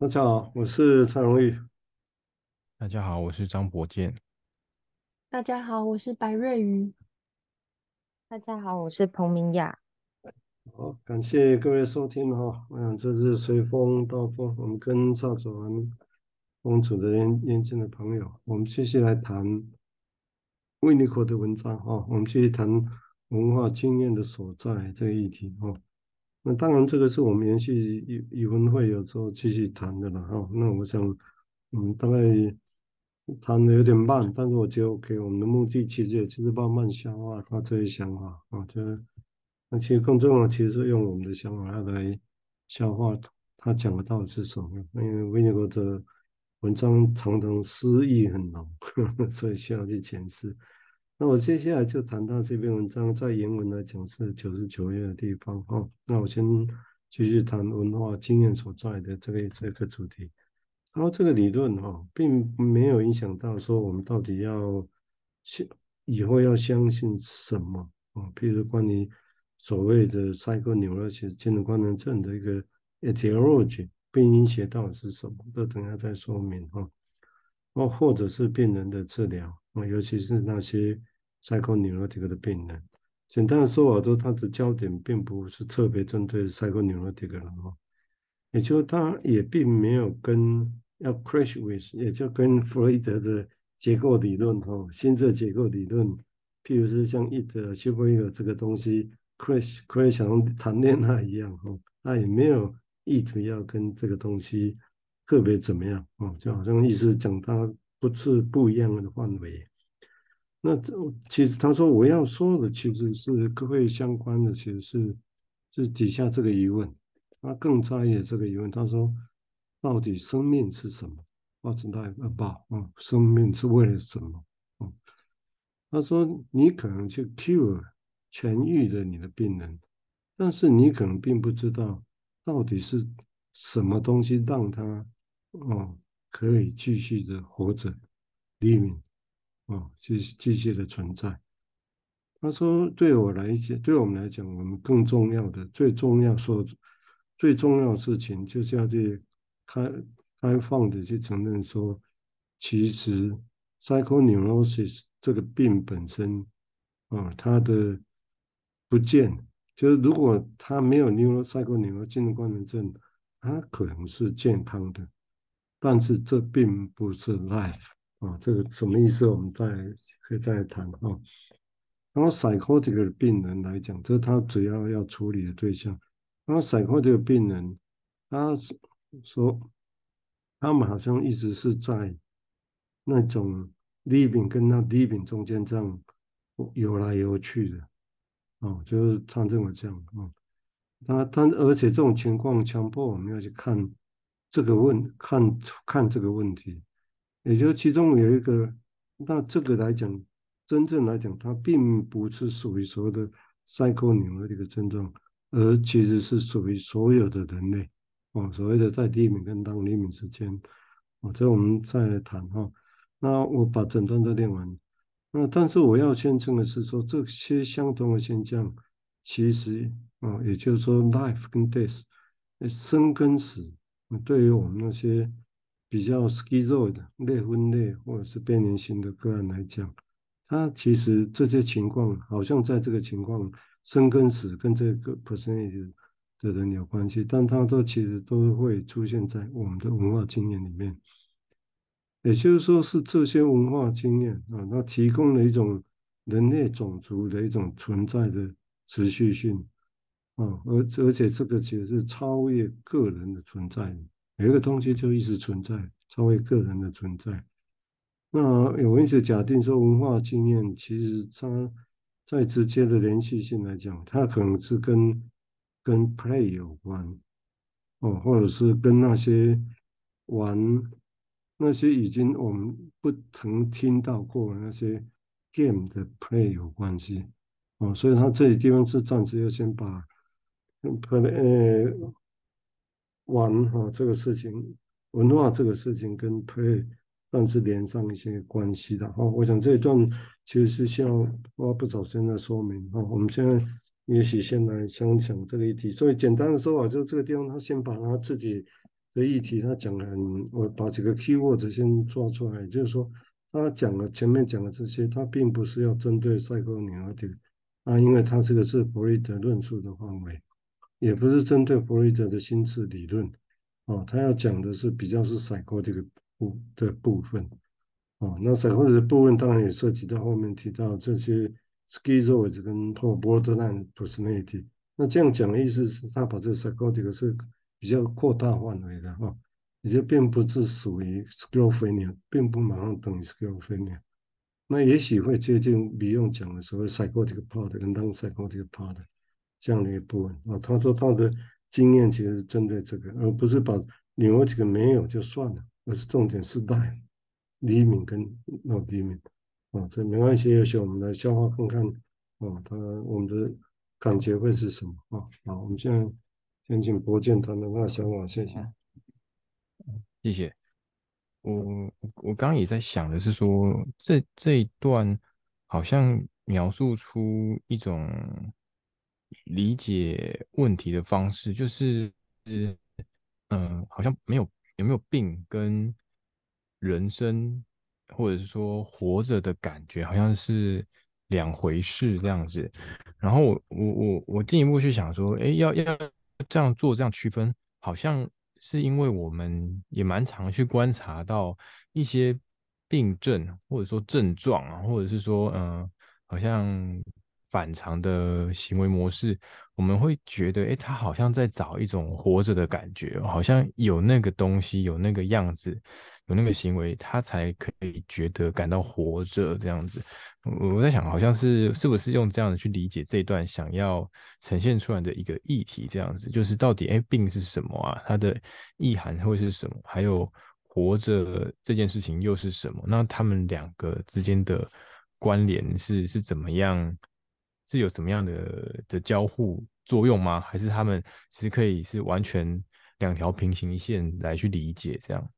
大家好，我是蔡荣玉。大家好，我是张博健。大家好，我是白瑞瑜。大家好，我是彭明雅。好，感谢各位收听哈。我想这是随风到风，我们跟赵祖完公主的年年轻的朋友，我们继续来谈维尼口的文章哈。我们继续谈文化经验的所在这个议题哈。那当然，这个是我们延续语语文会有时候继续谈的了哈。那我想，嗯，大概谈的有点慢，但是我觉得 OK。我们的目的其实也就是慢慢消化他这些想法啊，就是那其实更重要，其实是用我们的想法来消化他讲的到底是什么。因为维尼口的文章常常诗意很浓，所以需要去诠释。那我接下来就谈到这篇文章，在原文来讲是九十九页的地方哈。那我先继续谈文化经验所在的这个这个主题。然后这个理论哈，并没有影响到说我们到底要相以后要相信什么啊？譬如关于所谓的 psychoneurosis 精神官能症的一个 etiology 病因学到底是什么？这等下再说明哈。哦，或者是病人的治疗啊，尤其是那些。Psychoneurotic 的病人，简单的说法，说他的焦点并不是特别针对 psychoneurotic 人哦，也就是他也并没有跟要 crash with，也就跟弗洛伊德的结构理论哈，心智结构理论，譬如是像伊德修弗伊德这个东西 crash crash 像谈恋爱一样哈，他也没有意图要跟这个东西特别怎么样哦，就好像意思讲他不是不一样的范围。那这其实他说我要说的其实是各位相关的，其实是是底下这个疑问，他更在意这个疑问。他说，到底生命是什么？What's life about？啊，生命是为了什么？嗯，他说你可能去 cure 痊愈了你的病人，但是你可能并不知道到底是什么东西让他哦可以继续的活着，living。哦，继续继续的存在。他说：“对我来讲，对我们来讲，我们更重要的、最重要说最重要的事情，就是要去开开放的去承认说，其实 psychoneurosis 这个病本身，啊，它的不见，就是如果他没有 neuro psychoneuro 精神官能症，他可能是健康的，但是这并不是 life。”啊，这个什么意思？我们再可以再来谈啊。然后 psychotic 的病人来讲，这是他主要要处理的对象。然后 psychotic 的病人，他说他们好像一直是在那种 living 跟那 living 中间这样游来游去的。哦，就是他这么讲啊。他他而且这种情况强迫我们要去看这个问，看看这个问题。也就其中有一个，那这个来讲，真正来讲，它并不是属于所谓的 psychoneurotic 的一个症状，而其实是属于所有的人类，哦，所谓的在 living 跟 non-living 之间，哦，这我们再来谈哈。那我把诊断都念完，那但是我要宣称的是说，这些相同的现象，其实啊，也就是说，life 跟 death，生跟死，对于我们那些。比较 schizoid 的类分类或者是边缘型的个案来讲，他其实这些情况好像在这个情况生跟死跟这个 personality 的人有关系，但他都其实都会出现在我们的文化经验里面。也就是说，是这些文化经验啊，它提供了一种人类种族的一种存在的持续性啊，而而且这个其实是超越个人的存在。有一个东西就一直存在，超越个人的存在。那有一些假定说，文化经验其实它在直接的联系性来讲，它可能是跟跟 play 有关，哦，或者是跟那些玩那些已经我们不曾听到过的那些 game 的 play 有关系，哦，所以它这里地方是暂时要先把 play 呃。玩哈这个事情，文化这个事情跟 play 但是连上一些关系的哈。我想这一段其实是需要花不少时间来说明哈。我们现在也许先来想想这个议题。所以简单的说法就是这个地方，他先把他自己的议题，他讲了，我把几个 keyword 先抓出来，就是说，他讲了前面讲的这些，他并不是要针对 psychoneurotic 啊，因为他这个是弗洛伊德论述的范围，也不是针对弗洛伊德的心智理论，哦，他要讲的是比较是 psychotic 部的部分，哦，那 psychotic 的部分当然也涉及到后面提到这些 schizoid 跟或 borderline personality，那这样讲的意思是他把这个 psychotic 是比较扩大范围的哈，也就并不是属于 schizophrenia，并不马上等于 schizophrenia。那也许会接近李用讲的所谓 psychotic part 跟 non-psychotic part 这样的一部分啊。他说他的经验其实是针对这个，而不是把另外几个没有就算了，而是重点是带黎明跟 not 黎明啊，这没关系，也许我们来消化看看啊，他我们的感觉会是什么啊？好，我们现在。先请博建谈谈他的想法，谢谢。谢谢。我我刚刚也在想的是说，这这一段好像描述出一种理解问题的方式，就是嗯、好像没有有没有病跟人生或者是说活着的感觉，好像是两回事这样子。然后我我我我进一步去想说，哎，要要。这样做，这样区分，好像是因为我们也蛮常去观察到一些病症，或者说症状啊，或者是说，嗯、好像反常的行为模式，我们会觉得，哎，他好像在找一种活着的感觉，好像有那个东西，有那个样子。有那个行为，他才可以觉得感到活着这样子。我在想，好像是是不是用这样的去理解这一段想要呈现出来的一个议题，这样子，就是到底哎，病是什么啊？它的意涵会是什么？还有活着这件事情又是什么？那他们两个之间的关联是是怎么样？是有什么样的的交互作用吗？还是他们其实可以是完全两条平行线来去理解这样？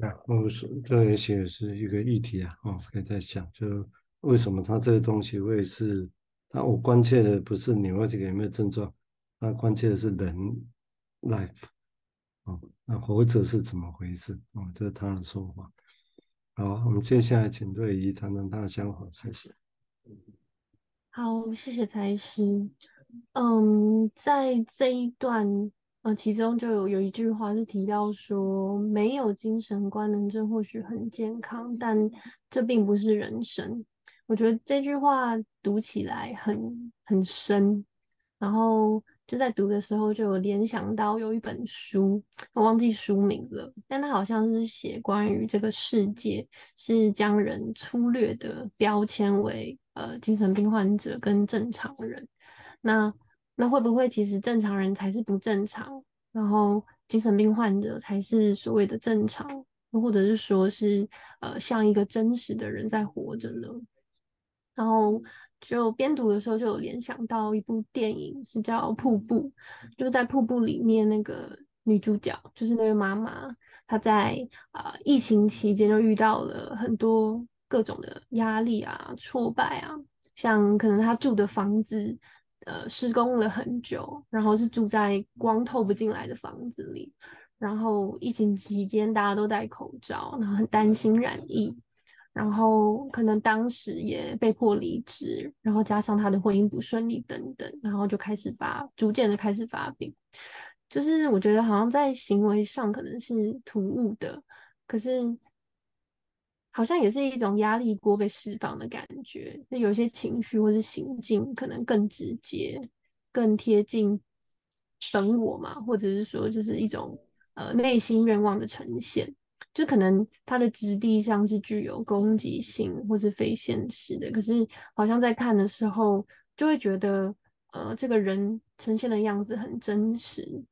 啊，我说这也许是一个议题啊，哦，可以在想，就为什么他这个东西会是，他我关切的不是你问这个有没有症状，他关切的是人 life，哦，那活着是怎么回事？哦，这是他的说法。好，我们接下来请瑞仪谈谈他的想法，谢谢。好，谢谢蔡医师。嗯，在这一段。呃，其中就有有一句话是提到说，没有精神官能症或许很健康，但这并不是人生。我觉得这句话读起来很很深，然后就在读的时候就有联想到有一本书，我忘记书名了，但它好像是写关于这个世界是将人粗略的标签为呃精神病患者跟正常人，那。那会不会其实正常人才是不正常，然后精神病患者才是所谓的正常，或者是说是呃像一个真实的人在活着呢？然后就边读的时候就有联想到一部电影，是叫《瀑布》，就在瀑布里面那个女主角就是那位妈妈，她在啊、疫情期间就遇到了很多各种的压力啊、挫败啊，像可能他住的房子。呃，施工了很久，然后是住在光透不进来的房子里，然后疫情期间大家都戴口罩，然后很担心染疫，然后可能当时也被迫离职，然后加上他的婚姻不顺利等等，然后就开始发，逐渐的开始发病，就是我觉得好像在行为上可能是突兀的，可是。好像也是一种压力锅被释放的感觉，就有些情绪或是行径可能更直接、更贴近本我嘛，或者是说就是一种呃内心愿望的呈现，就可能它的质地上是具有攻击性或是非现实的，可是好像在看的时候就会觉得呃这个人呈现的样子很真实。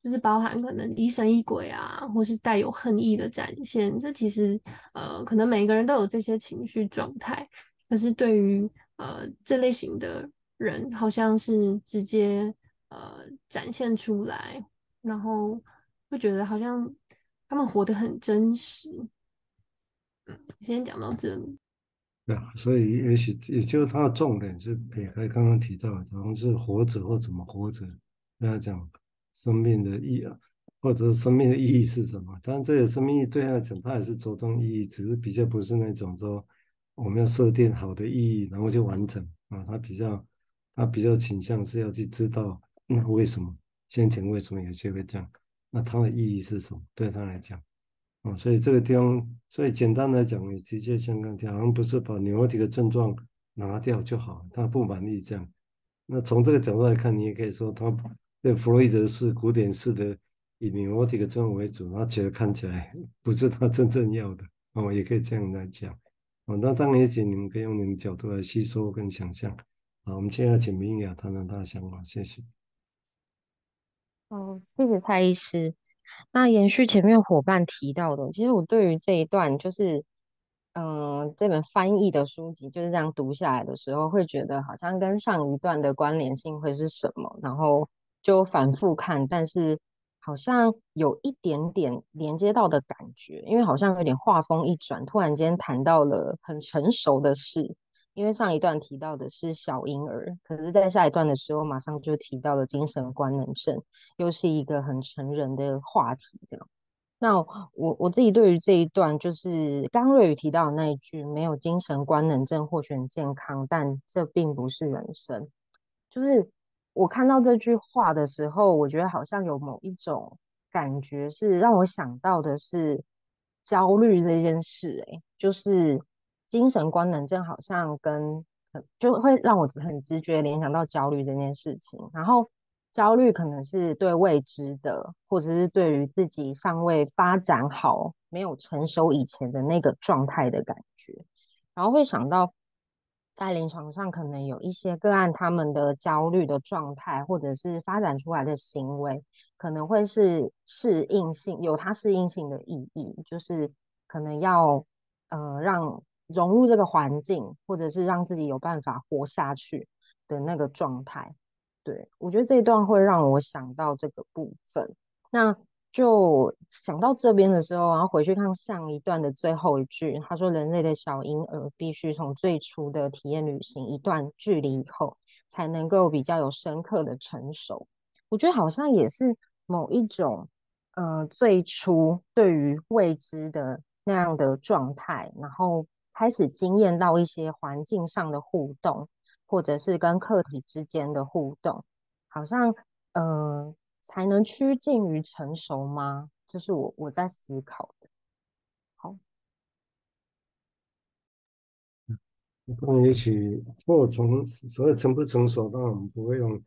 就是包含可能疑神疑鬼啊，或是带有恨意的展现。这其实呃，可能每个人都有这些情绪状态，可是对于呃这类型的人，好像是直接呃展现出来，然后会觉得好像他们活得很真实。嗯，先讲到这里。对啊，所以也许也就是他的重点是撇开刚刚提到的，好像是活着或怎么活着，跟他讲。生命的意义，或者生命的意义是什么？当然，这个生命意义对他来讲，他也是着重意义，只是比较不是那种说我们要设定好的意义，然后就完成啊。他比较，他比较倾向是要去知道那为什么，先前为什么有些会这样，那它的意义是什么？对他来讲。啊，所以这个地方，所以简单来讲，你直接像刚才好像不是把 neurotic 的症状拿掉就好，他不满意这样。那从这个角度来看，你也可以说，他对弗洛伊德式古典式的以 neurotic 症为主，他其实看起来不是他真正要的哦，也可以这样来讲。哦，那当然也请你们可以用你们角度来吸收跟想象。好，我们现在请明雅谈谈他的想法，谢谢。哦，谢谢蔡医师。那延续前面伙伴提到的，其实我对于这一段就是，嗯、这本翻译的书籍就是这样读下来的时候，会觉得好像跟上一段的关联性会是什么，然后就反复看，但是好像有一点点连接到的感觉，因为好像有点画风一转，突然间谈到了很成熟的事。因为上一段提到的是小婴儿，可是，在下一段的时候，马上就提到了精神官能症，又是一个很成人的话题。这样，那我我自己对于这一段，就是刚瑞宇提到的那一句“没有精神官能症或许很健康，但这并不是人生”，就是我看到这句话的时候，我觉得好像有某一种感觉，是让我想到的是焦虑这件事。哎，就是。精神官能症好像跟就会让我很直觉联想到焦虑这件事情，然后焦虑可能是对未知的，或者是对于自己尚未发展好、没有成熟以前的那个状态的感觉，然后会想到在临床上可能有一些个案，他们的焦虑的状态或者是发展出来的行为，可能会是适应性，有它适应性的意义，就是可能要呃让。融入这个环境，或者是让自己有办法活下去的那个状态，对，我觉得这一段会让我想到这个部分。那就想到这边的时候，然后回去看上一段的最后一句，他说：“人类的小婴儿必须从最初的体验旅行一段距离以后，才能够比较有深刻的成熟。”我觉得好像也是某一种，呃，最初对于未知的那样的状态，然后。开始经验到一些环境上的互动，或者是跟客体之间的互动，好像呃才能趋近于成熟吗？这是我我在思考的。好，那也许或从所谓成不成熟，当然我们不会用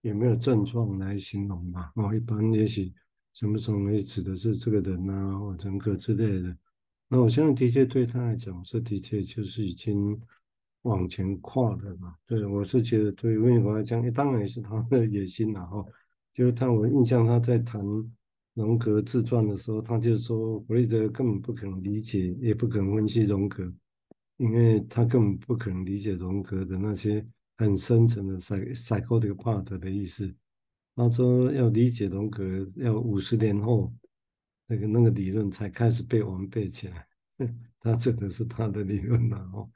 有没有症状来形容嘛。哦，一般也许成不成熟也指的是这个人啊，或人格之类的。那我相信，的确对他来讲，是的确就是已经往前跨了嘛。对，我是觉得，对温国来讲，当然也是他的野心了哈。就是他，我印象他在谈荣格自传的时候，他就说，弗洛伊德根本不可能理解，也不可能分析荣格，因为他根本不可能理解荣格的那些很深层的 psychotic part 的意思。他说，要理解荣格，要五十年后。那个那个理论才开始被完备起来，他这个是他的理论了哦。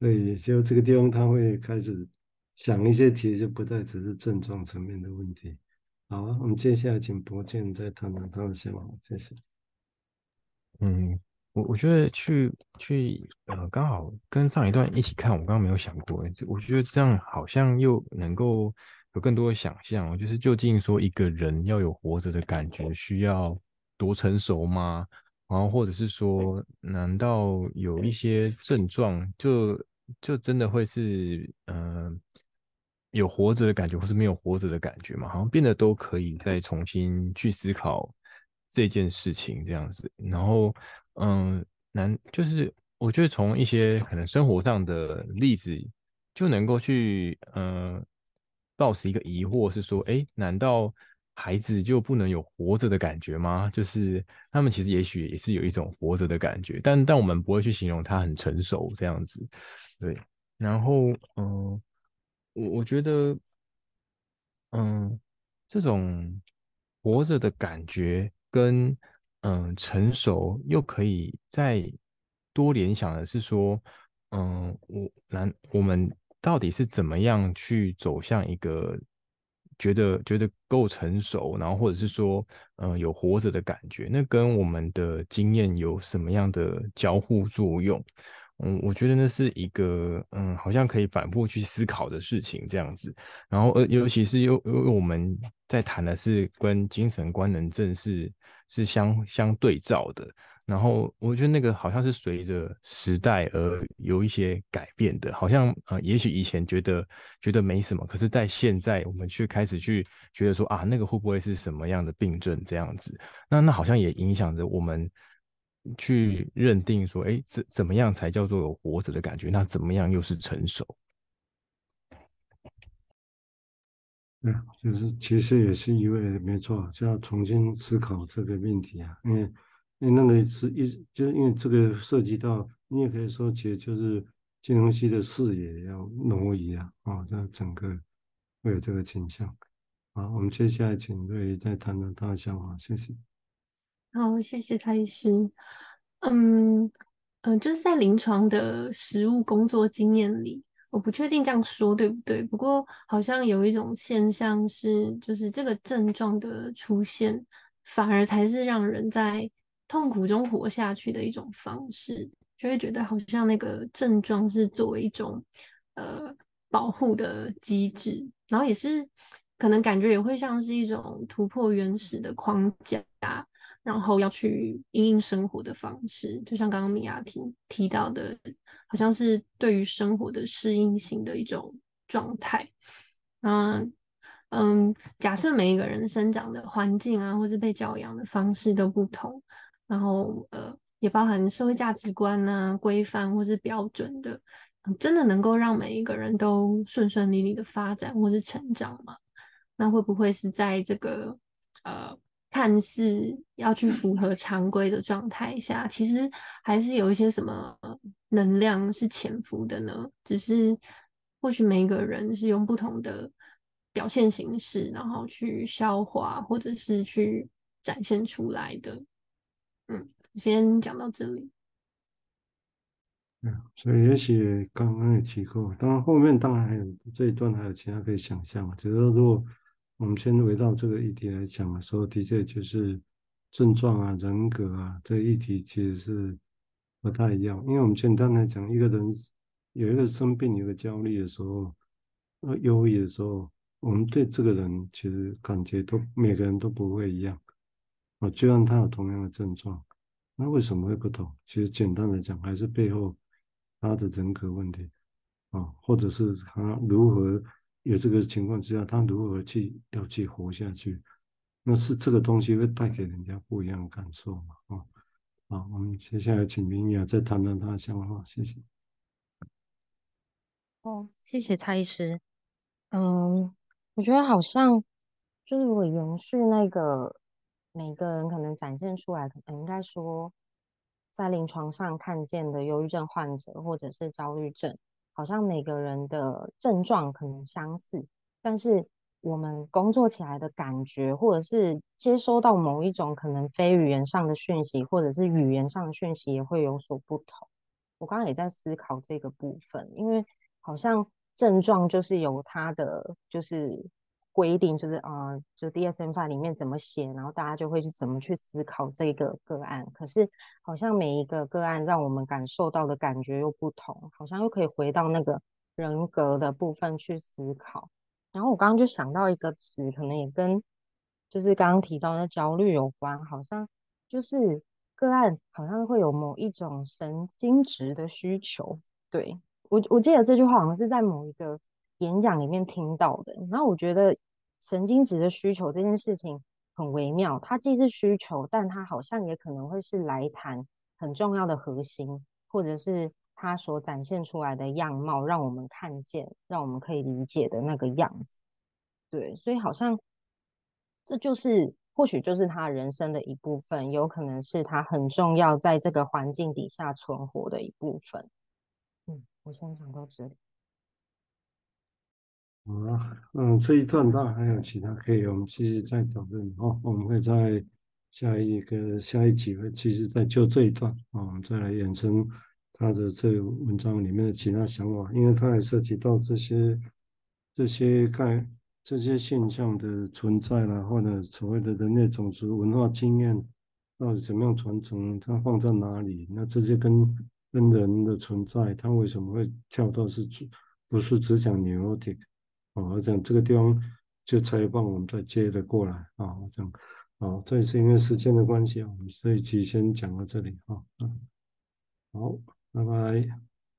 所以就这个地方他会开始想一些题，就不再只是症状层面的问题。好啊，我们接下来请博建再谈谈他的想法，谢谢。嗯，我我觉得去去呃，刚好跟上一段一起看，我刚刚没有想过，我觉得这样好像又能够有更多的想象，就是究竟说一个人要有活着的感觉，需要。多成熟吗？然后或者是说，难道有一些症状就就真的会是嗯、有活着的感觉，或是没有活着的感觉嘛？好像变得都可以再重新去思考这件事情这样子。然后嗯，难就是我觉得从一些可能生活上的例子就能够去嗯抱持一个疑惑，是说，哎，难道？孩子就不能有活着的感觉吗？就是他们其实也许也是有一种活着的感觉，但但我们不会去形容他很成熟这样子，对。然后，嗯、我我觉得，嗯、这种活着的感觉跟嗯、成熟又可以再多联想的是说，嗯、我难我们到底是怎么样去走向一个。觉得觉得够成熟，然后或者是说，嗯、有活着的感觉，那跟我们的经验有什么样的交互作用？嗯，我觉得那是一个，嗯，好像可以反复去思考的事情，这样子。然后，呃，尤其是又又我们在谈的是跟精神官能症是是相相对照的。然后我觉得那个好像是随着时代而有一些改变的，好像呃，也许以前觉得觉得没什么，可是在现在我们却开始去觉得说啊，那个会不会是什么样的病症这样子？那那好像也影响着我们去认定说，哎，怎怎么样才叫做有活着的感觉？那怎么样又是成熟？对，就是其实也是一位没错，就要重新思考这个命题啊，因为。因为那个是一，就是因为这个涉及到，你也可以说，其实就是金融系的视野要挪移啊，啊，这整个会有这个倾向。好，我们接下来请瑞再谈谈他的想法，谢谢。好，谢谢蔡医师。嗯嗯，就是在临床的实务工作经验里，我不确定这样说对不对，不过好像有一种现象是，就是这个症状的出现，反而才是让人在痛苦中活下去的一种方式，就会觉得好像那个症状是作为一种呃保护的机制，然后也是可能感觉也会像是一种突破原始的框架，然后要去因应生活的方式，就像刚刚米娅提提到的，好像是对于生活的适应性的一种状态。嗯嗯，假设每一个人生长的环境啊，或是被教养的方式都不同。然后呃，也包含社会价值观啊、规范或是标准的，真的能够让每一个人都顺顺利利的发展或是成长吗？那会不会是在这个呃看似要去符合常规的状态下，其实还是有一些什么能量是潜伏的呢？只是或许每一个人是用不同的表现形式，然后去消化或者是去展现出来的。嗯，先讲到这里。嗯，所以也许刚刚也提过，当然后面当然还有这一段还有其他可以想象。只是说，如果我们先围绕这个议题来讲的时候，的确就是症状啊、人格啊，这个议题其实是不太一样。因为我们简单来讲，一个人有一个生病、有个焦虑的时候，呃，忧郁的时候，我们对这个人其实感觉都每个人都不会一样。啊，就让他有同样的症状，那为什么会不同？其实简单来讲，还是背后他的人格问题啊，或者是他如何有这个情况之下，他如何去要去活下去，那是这个东西会带给人家不一样的感受嘛？啊，好，我们接下来请明雅再谈谈他的想法，谢谢。哦，谢谢蔡医师。嗯，我觉得好像就是如果延续那个。每个人可能展现出来，可能应该说，在临床上看见的忧郁症患者或者是焦虑症，好像每个人的症状可能相似，但是我们工作起来的感觉，或者是接收到某一种可能非语言上的讯息，或者是语言上的讯息，也会有所不同。我刚刚也在思考这个部分，因为好像症状就是由他的，就是。规定就是啊、呃，就 DSM Five 里面怎么写，然后大家就会去怎么去思考这个个案。可是好像每一个个案让我们感受到的感觉又不同，好像又可以回到那个人格的部分去思考。然后我刚刚就想到一个词，可能也跟就是刚刚提到的焦虑有关，好像就是个案好像会有某一种神经质的需求。对，我我记得这句话好像是在某一个。演讲里面听到的，然后我觉得神经质的需求这件事情很微妙，它既是需求，但它好像也可能会是来谈很重要的核心，或者是它所展现出来的样貌，让我们看见，让我们可以理解的那个样子。对，所以好像这就是或许就是他人生的一部分，有可能是他很重要在这个环境底下存活的一部分。嗯，我先讲到这里。好啊，嗯，这一段当然还有其他可以，我们继续再讨论哦。我们会在下一个下一集会继续再就这一段啊，我们再来衍生他的这个文章里面的其他想法，因为他也涉及到这些这些概这些现象的存在啦，或者所谓的人类种族文化经验到底怎么样传承，它放在哪里？那这些跟跟人的存在，它为什么会跳到是不是只讲 neurotic 哦？我讲这个地方就采访我们再接着过来啊，我讲好，这也是因为时间的关系啊，我们这一期先讲到这里啊，好，拜拜。